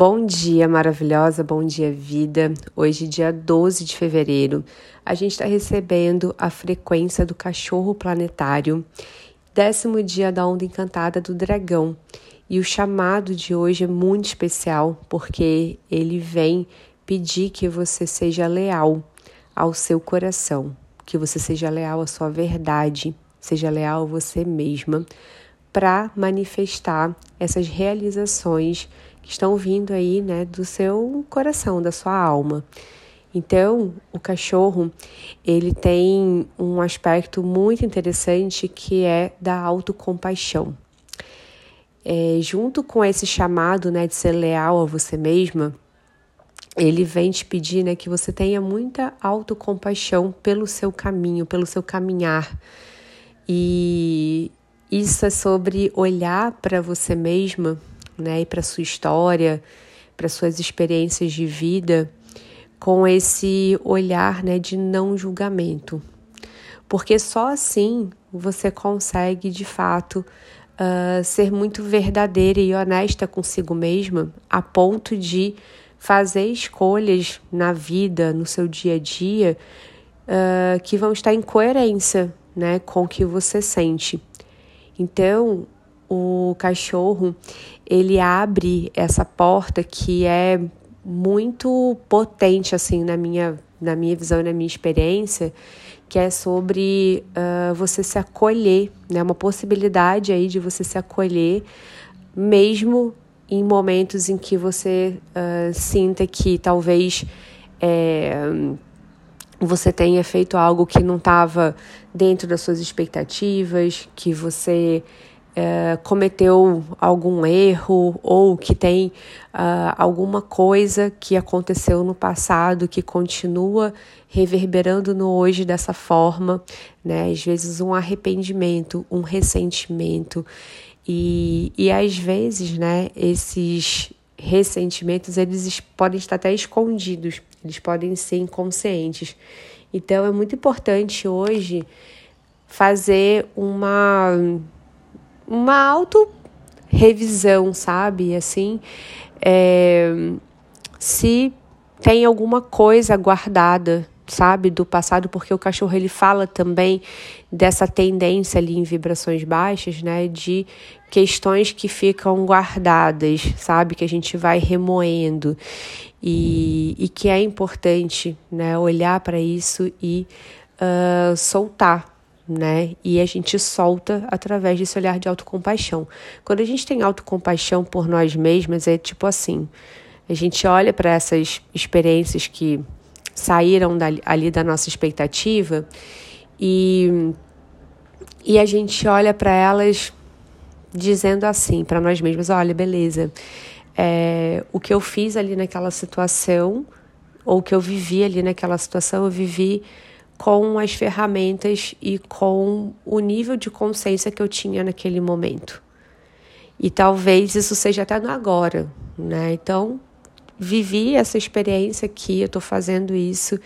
Bom dia, maravilhosa, bom dia, vida. Hoje, dia 12 de fevereiro, a gente está recebendo a frequência do cachorro planetário, décimo dia da onda encantada do dragão. E o chamado de hoje é muito especial porque ele vem pedir que você seja leal ao seu coração, que você seja leal à sua verdade, seja leal a você mesma para manifestar essas realizações que estão vindo aí, né, do seu coração, da sua alma. Então, o cachorro, ele tem um aspecto muito interessante que é da autocompaixão. É, junto com esse chamado, né, de ser leal a você mesma, ele vem te pedir, né, que você tenha muita autocompaixão pelo seu caminho, pelo seu caminhar. E isso é sobre olhar para você mesma né, e para sua história, para suas experiências de vida, com esse olhar, né, de não julgamento. Porque só assim você consegue, de fato, uh, ser muito verdadeira e honesta consigo mesma, a ponto de fazer escolhas na vida, no seu dia a dia, uh, que vão estar em coerência né, com o que você sente. Então, o cachorro ele abre essa porta que é muito potente assim na minha na minha visão e na minha experiência que é sobre uh, você se acolher né? Uma possibilidade aí de você se acolher mesmo em momentos em que você uh, sinta que talvez é, você tenha feito algo que não estava dentro das suas expectativas, que você é, cometeu algum erro ou que tem uh, alguma coisa que aconteceu no passado que continua reverberando no hoje dessa forma, né? Às vezes um arrependimento, um ressentimento e, e às vezes, né? Esses ressentimentos eles podem estar até escondidos, eles podem ser inconscientes. Então é muito importante hoje fazer uma uma auto revisão, sabe? Assim, é, se tem alguma coisa guardada, sabe, do passado, porque o cachorro ele fala também dessa tendência ali em vibrações baixas, né, de questões que ficam guardadas, sabe, que a gente vai remoendo e, e que é importante, né, olhar para isso e uh, soltar, né? E a gente solta através desse olhar de autocompaixão. Quando a gente tem autocompaixão por nós mesmas, é tipo assim: a gente olha para essas experiências que saíram dali, ali da nossa expectativa e, e a gente olha para elas dizendo assim para nós mesmas: olha, beleza, é, o que eu fiz ali naquela situação, ou o que eu vivi ali naquela situação, eu vivi com as ferramentas e com o nível de consciência que eu tinha naquele momento. E talvez isso seja até no agora, né? Então, vivi essa experiência aqui, eu estou fazendo isso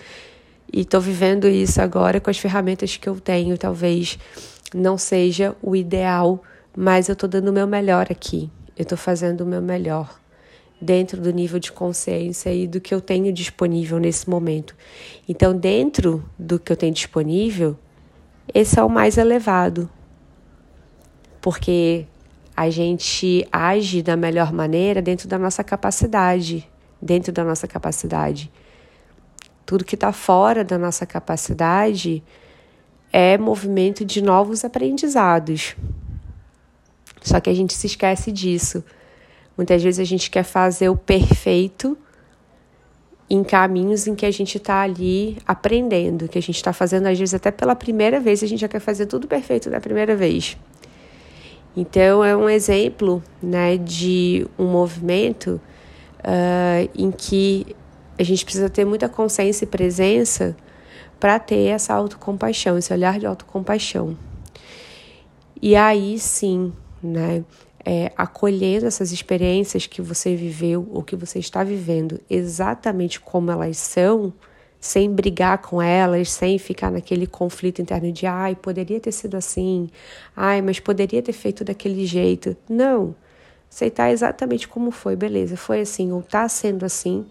e estou vivendo isso agora com as ferramentas que eu tenho. Talvez não seja o ideal, mas eu estou dando o meu melhor aqui. Eu estou fazendo o meu melhor dentro do nível de consciência e do que eu tenho disponível nesse momento. Então, dentro do que eu tenho disponível, esse é o mais elevado. Porque a gente age da melhor maneira dentro da nossa capacidade, dentro da nossa capacidade. Tudo que está fora da nossa capacidade é movimento de novos aprendizados. Só que a gente se esquece disso. Muitas vezes a gente quer fazer o perfeito em caminhos em que a gente está ali aprendendo, que a gente está fazendo, às vezes, até pela primeira vez, a gente já quer fazer tudo perfeito da primeira vez. Então, é um exemplo né, de um movimento uh, em que a gente precisa ter muita consciência e presença para ter essa autocompaixão, esse olhar de autocompaixão. E aí sim, né? É, acolhendo essas experiências que você viveu ou que você está vivendo exatamente como elas são, sem brigar com elas, sem ficar naquele conflito interno de ai, poderia ter sido assim, ai, mas poderia ter feito daquele jeito. Não. aceitar exatamente como foi, beleza, foi assim ou está sendo assim,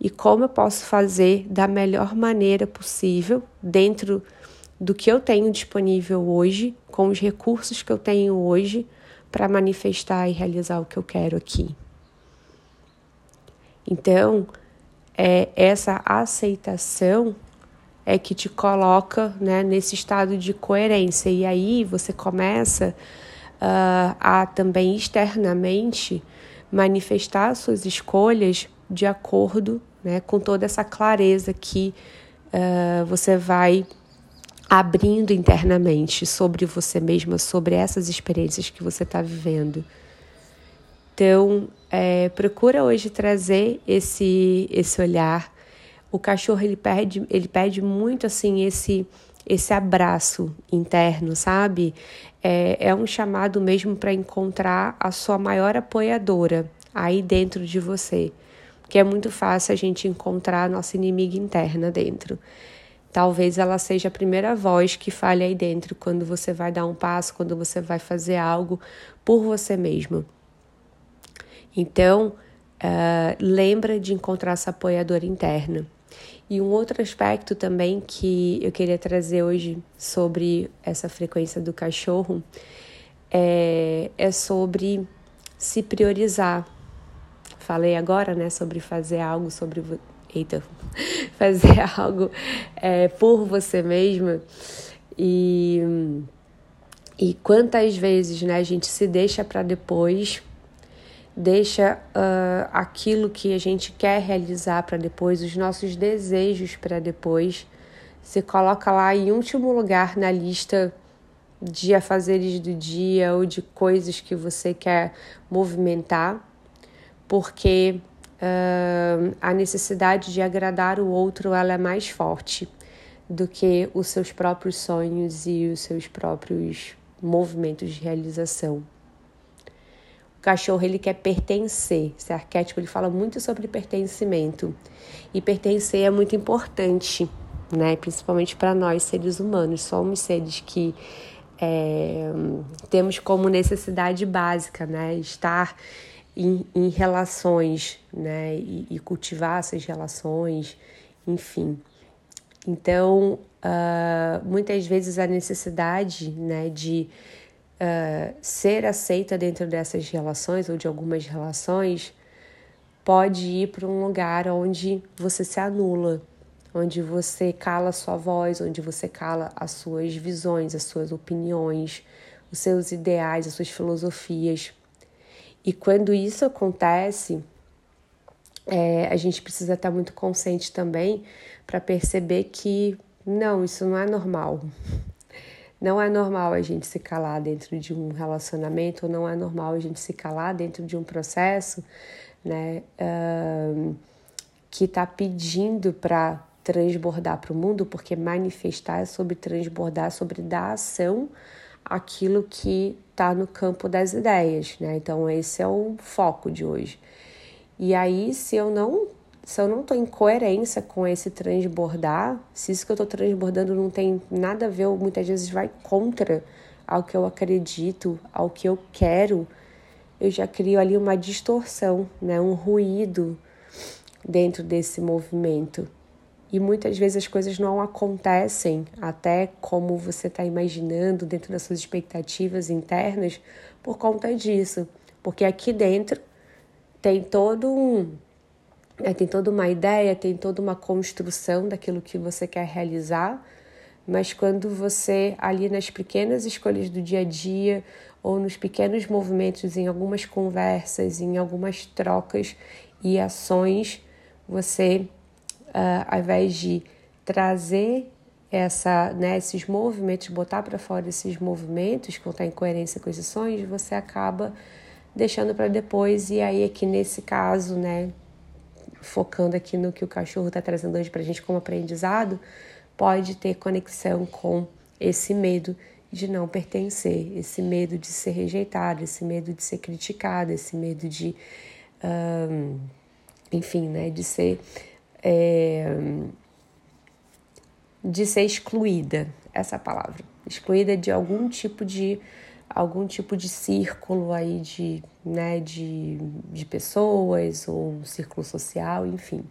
e como eu posso fazer da melhor maneira possível dentro do que eu tenho disponível hoje, com os recursos que eu tenho hoje para manifestar e realizar o que eu quero aqui. Então, é, essa aceitação é que te coloca né, nesse estado de coerência, e aí você começa uh, a também externamente manifestar suas escolhas de acordo né, com toda essa clareza que uh, você vai abrindo internamente sobre você mesma, sobre essas experiências que você está vivendo. Então, é, procura hoje trazer esse, esse olhar. O cachorro ele pede, ele pede muito assim esse esse abraço interno, sabe? É, é um chamado mesmo para encontrar a sua maior apoiadora aí dentro de você, que é muito fácil a gente encontrar a nossa inimiga interna dentro. Talvez ela seja a primeira voz que fale aí dentro quando você vai dar um passo, quando você vai fazer algo por você mesmo. Então, uh, lembra de encontrar essa apoiadora interna. E um outro aspecto também que eu queria trazer hoje sobre essa frequência do cachorro é, é sobre se priorizar. Falei agora, né, sobre fazer algo sobre eita, fazer algo é, por você mesma. E, e quantas vezes né, a gente se deixa para depois, deixa uh, aquilo que a gente quer realizar para depois, os nossos desejos para depois, se coloca lá em último lugar na lista de afazeres do dia ou de coisas que você quer movimentar, porque uh, a necessidade de agradar o outro ela é mais forte do que os seus próprios sonhos e os seus próprios movimentos de realização. O cachorro ele quer pertencer. Esse arquétipo ele fala muito sobre pertencimento e pertencer é muito importante, né? Principalmente para nós seres humanos. Somos seres que é, temos como necessidade básica, né? Estar em, em relações, né? E, e, cultivar essas relações, enfim. Então, uh, muitas vezes a necessidade, né, de uh, ser aceita dentro dessas relações ou de algumas relações pode ir para um lugar onde você se anula, onde você cala a sua voz, onde você cala as suas visões, as suas opiniões, os seus ideais, as suas filosofias. E quando isso acontece, é, a gente precisa estar muito consciente também para perceber que não, isso não é normal. Não é normal a gente se calar dentro de um relacionamento, ou não é normal a gente se calar dentro de um processo, né, que está pedindo para transbordar para o mundo, porque manifestar é sobre transbordar, sobre dar ação aquilo que está no campo das ideias, né? Então esse é o foco de hoje. E aí, se eu não se eu não estou em coerência com esse transbordar, se isso que eu estou transbordando não tem nada a ver, ou muitas vezes vai contra ao que eu acredito, ao que eu quero, eu já crio ali uma distorção, né? um ruído dentro desse movimento e muitas vezes as coisas não acontecem até como você está imaginando dentro das suas expectativas internas por conta disso, porque aqui dentro tem todo um é, tem toda uma ideia, tem toda uma construção daquilo que você quer realizar, mas quando você ali nas pequenas escolhas do dia a dia ou nos pequenos movimentos, em algumas conversas, em algumas trocas e ações, você uh, ao invés de trazer essa, né, esses movimentos, botar para fora esses movimentos estar em coerência com esses sonhos, você acaba deixando para depois. E aí, aqui nesse caso, né, focando aqui no que o cachorro está trazendo hoje para a gente como aprendizado, pode ter conexão com esse medo de não pertencer, esse medo de ser rejeitado, esse medo de ser criticado, esse medo de, um, enfim, né, de ser é, de ser excluída, essa palavra, excluída de algum tipo de algum tipo de círculo aí de, né, de, de pessoas ou círculo social, enfim.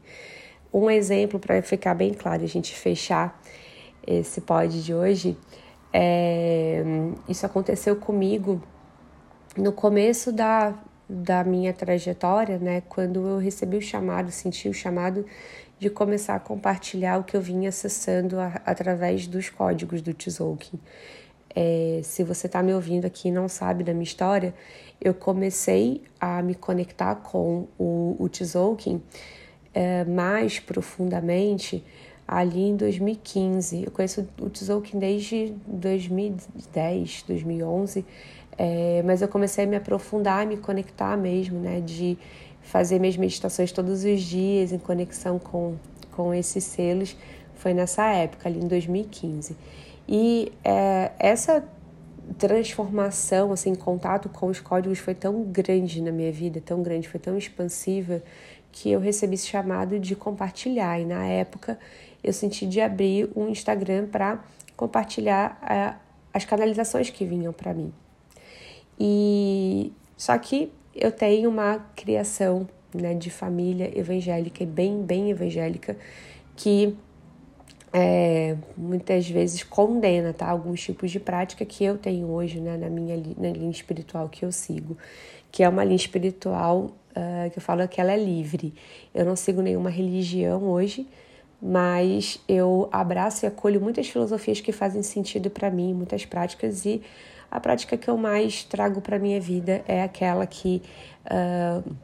Um exemplo para ficar bem claro, a gente fechar esse pod de hoje, é, isso aconteceu comigo no começo da, da minha trajetória, né, quando eu recebi o chamado, senti o chamado de começar a compartilhar o que eu vinha acessando a, através dos códigos do Tzolk'in. É, se você está me ouvindo aqui e não sabe da minha história, eu comecei a me conectar com o, o Tzolk'in é, mais profundamente ali em 2015. Eu conheço o Tzolk'in desde 2010, 2011, é, mas eu comecei a me aprofundar, a me conectar mesmo, né, de fazer minhas meditações todos os dias em conexão com, com esses selos. Foi nessa época, ali em 2015. E é, essa transformação, assim, contato com os códigos foi tão grande na minha vida, tão grande, foi tão expansiva, que eu recebi esse chamado de compartilhar. E na época eu senti de abrir um Instagram para compartilhar é, as canalizações que vinham para mim. E só que eu tenho uma criação né, de família evangélica, bem, bem evangélica, que é, muitas vezes condena tá, alguns tipos de prática que eu tenho hoje né, na minha na linha espiritual que eu sigo, que é uma linha espiritual uh, que eu falo que ela é livre. Eu não sigo nenhuma religião hoje, mas eu abraço e acolho muitas filosofias que fazem sentido para mim, muitas práticas e a prática que eu mais trago para minha vida é aquela que uh,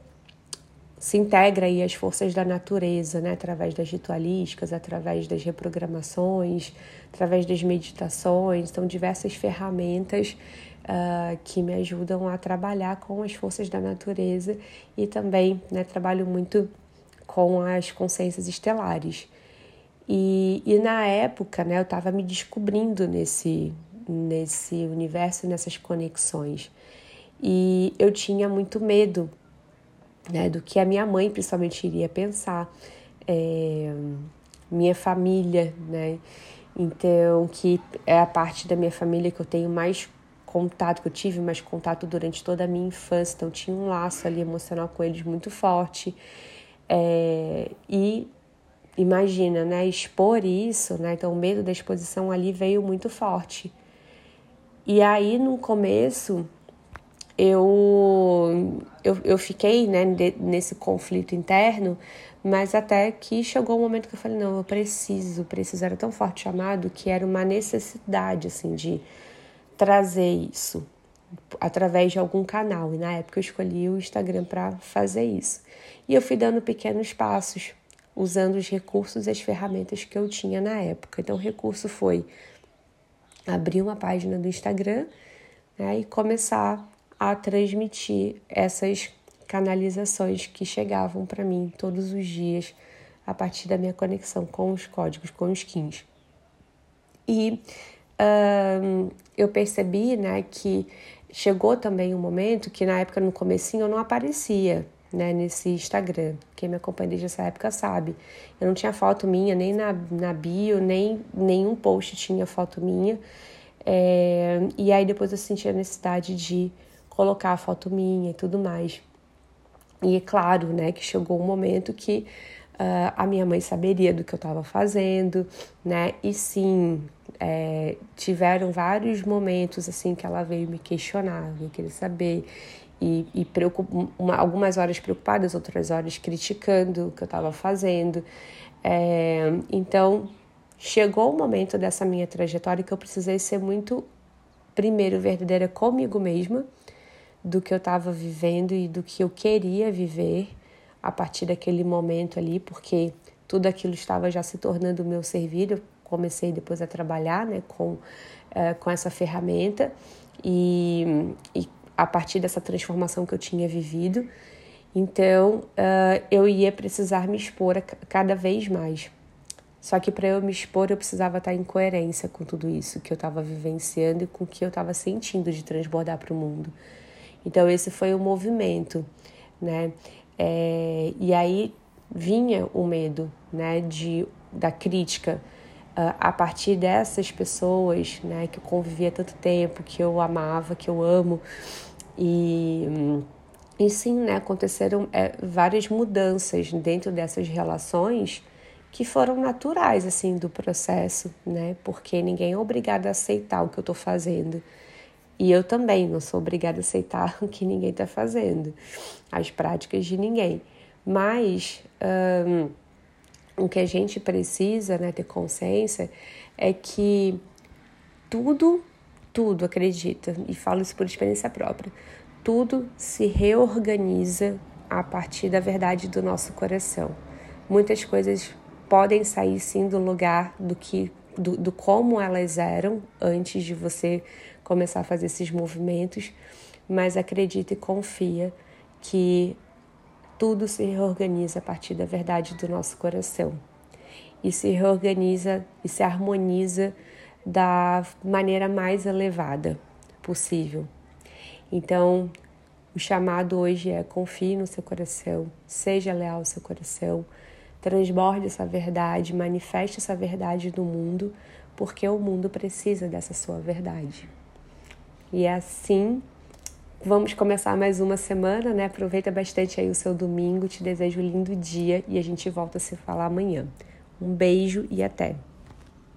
se integra aí às forças da natureza, né? através das ritualísticas, através das reprogramações, através das meditações. São diversas ferramentas uh, que me ajudam a trabalhar com as forças da natureza e também né, trabalho muito com as consciências estelares. E, e na época né, eu estava me descobrindo nesse, nesse universo, nessas conexões. E eu tinha muito medo né, do que a minha mãe principalmente iria pensar, é, minha família, né? Então, que é a parte da minha família que eu tenho mais contato, que eu tive mais contato durante toda a minha infância, então tinha um laço ali emocional com eles muito forte. É, e imagina, né, expor isso, né? Então o medo da exposição ali veio muito forte. E aí, no começo, eu, eu, eu fiquei né, nesse conflito interno, mas até que chegou um momento que eu falei, não, eu preciso, preciso, era tão forte chamado que era uma necessidade, assim, de trazer isso através de algum canal. E na época eu escolhi o Instagram para fazer isso. E eu fui dando pequenos passos, usando os recursos e as ferramentas que eu tinha na época. Então, o recurso foi abrir uma página do Instagram né, e começar a transmitir essas canalizações que chegavam para mim todos os dias a partir da minha conexão com os códigos, com os skins. E um, eu percebi né, que chegou também um momento que na época, no comecinho, eu não aparecia né, nesse Instagram. Quem me acompanha desde essa época sabe. Eu não tinha foto minha, nem na, na bio, nem nenhum post tinha foto minha. É, e aí depois eu senti a necessidade de colocar a foto minha e tudo mais. E é claro, né, que chegou um momento que uh, a minha mãe saberia do que eu estava fazendo, né? E sim, é, tiveram vários momentos assim que ela veio me questionar, eu queria saber e, e uma, algumas horas preocupadas, outras horas criticando o que eu estava fazendo. É, então, chegou o momento dessa minha trajetória que eu precisei ser muito, primeiro, verdadeira comigo mesma, do que eu estava vivendo e do que eu queria viver a partir daquele momento ali, porque tudo aquilo estava já se tornando o meu servir. Eu comecei depois a trabalhar né, com, é, com essa ferramenta e, e a partir dessa transformação que eu tinha vivido. Então, uh, eu ia precisar me expor cada vez mais. Só que para eu me expor, eu precisava estar em coerência com tudo isso que eu estava vivenciando e com o que eu estava sentindo de transbordar para o mundo. Então, esse foi o movimento, né? É, e aí vinha o medo, né, de, da crítica, a partir dessas pessoas, né, que eu convivia tanto tempo, que eu amava, que eu amo, e, e sim, né, aconteceram é, várias mudanças dentro dessas relações que foram naturais, assim, do processo, né, porque ninguém é obrigado a aceitar o que eu estou fazendo. E eu também não sou obrigada a aceitar o que ninguém está fazendo, as práticas de ninguém. Mas o que a gente precisa né, ter consciência é que tudo, tudo, acredita, e falo isso por experiência própria, tudo se reorganiza a partir da verdade do nosso coração. Muitas coisas podem sair sim do lugar do que do, do como elas eram antes de você começar a fazer esses movimentos, mas acredita e confia que tudo se reorganiza a partir da verdade do nosso coração. E se reorganiza e se harmoniza da maneira mais elevada possível. Então, o chamado hoje é confie no seu coração, seja leal ao seu coração, transborde essa verdade, manifeste essa verdade no mundo, porque o mundo precisa dessa sua verdade. E é assim Vamos começar mais uma semana, né? Aproveita bastante aí o seu domingo. Te desejo um lindo dia e a gente volta a se falar amanhã. Um beijo e até!